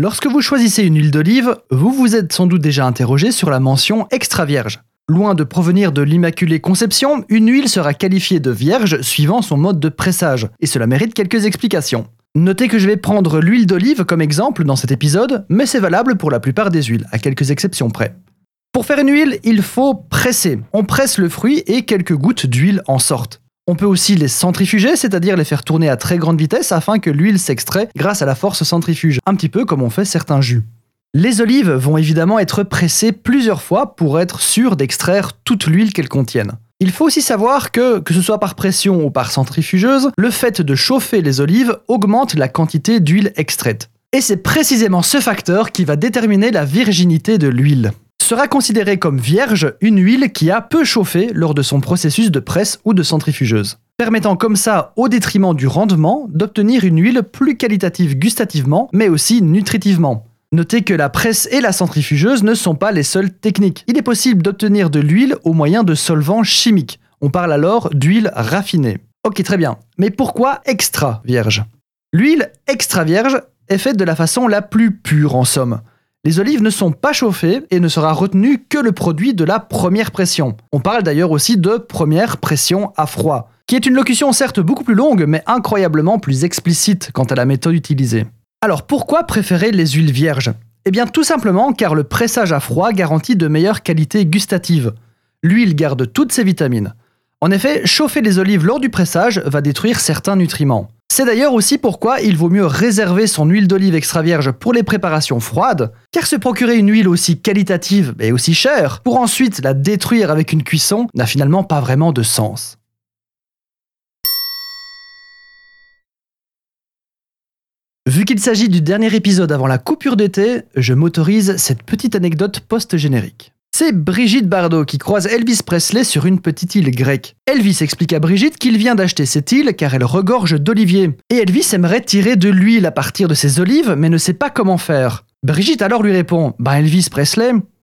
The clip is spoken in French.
Lorsque vous choisissez une huile d'olive, vous vous êtes sans doute déjà interrogé sur la mention extra vierge. Loin de provenir de l'Immaculée Conception, une huile sera qualifiée de vierge suivant son mode de pressage, et cela mérite quelques explications. Notez que je vais prendre l'huile d'olive comme exemple dans cet épisode, mais c'est valable pour la plupart des huiles, à quelques exceptions près. Pour faire une huile, il faut presser. On presse le fruit et quelques gouttes d'huile en sortent. On peut aussi les centrifuger, c'est-à-dire les faire tourner à très grande vitesse afin que l'huile s'extrait grâce à la force centrifuge, un petit peu comme on fait certains jus. Les olives vont évidemment être pressées plusieurs fois pour être sûr d'extraire toute l'huile qu'elles contiennent. Il faut aussi savoir que, que ce soit par pression ou par centrifugeuse, le fait de chauffer les olives augmente la quantité d'huile extraite. Et c'est précisément ce facteur qui va déterminer la virginité de l'huile sera considérée comme vierge une huile qui a peu chauffé lors de son processus de presse ou de centrifugeuse, permettant comme ça, au détriment du rendement, d'obtenir une huile plus qualitative gustativement, mais aussi nutritivement. Notez que la presse et la centrifugeuse ne sont pas les seules techniques. Il est possible d'obtenir de l'huile au moyen de solvants chimiques. On parle alors d'huile raffinée. Ok, très bien. Mais pourquoi extra vierge L'huile extra vierge est faite de la façon la plus pure en somme. Les olives ne sont pas chauffées et ne sera retenu que le produit de la première pression. On parle d'ailleurs aussi de première pression à froid, qui est une locution certes beaucoup plus longue mais incroyablement plus explicite quant à la méthode utilisée. Alors pourquoi préférer les huiles vierges? Eh bien tout simplement car le pressage à froid garantit de meilleures qualités gustatives. L'huile garde toutes ses vitamines. En effet, chauffer les olives lors du pressage va détruire certains nutriments. C'est d'ailleurs aussi pourquoi il vaut mieux réserver son huile d'olive extra vierge pour les préparations froides, car se procurer une huile aussi qualitative et aussi chère pour ensuite la détruire avec une cuisson n'a finalement pas vraiment de sens. Vu qu'il s'agit du dernier épisode avant la coupure d'été, je m'autorise cette petite anecdote post-générique. C'est Brigitte Bardot qui croise Elvis Presley sur une petite île grecque. Elvis explique à Brigitte qu'il vient d'acheter cette île car elle regorge d'oliviers. Et Elvis aimerait tirer de l'huile à partir de ses olives mais ne sait pas comment faire. Brigitte alors lui répond Bah Elvis Presley,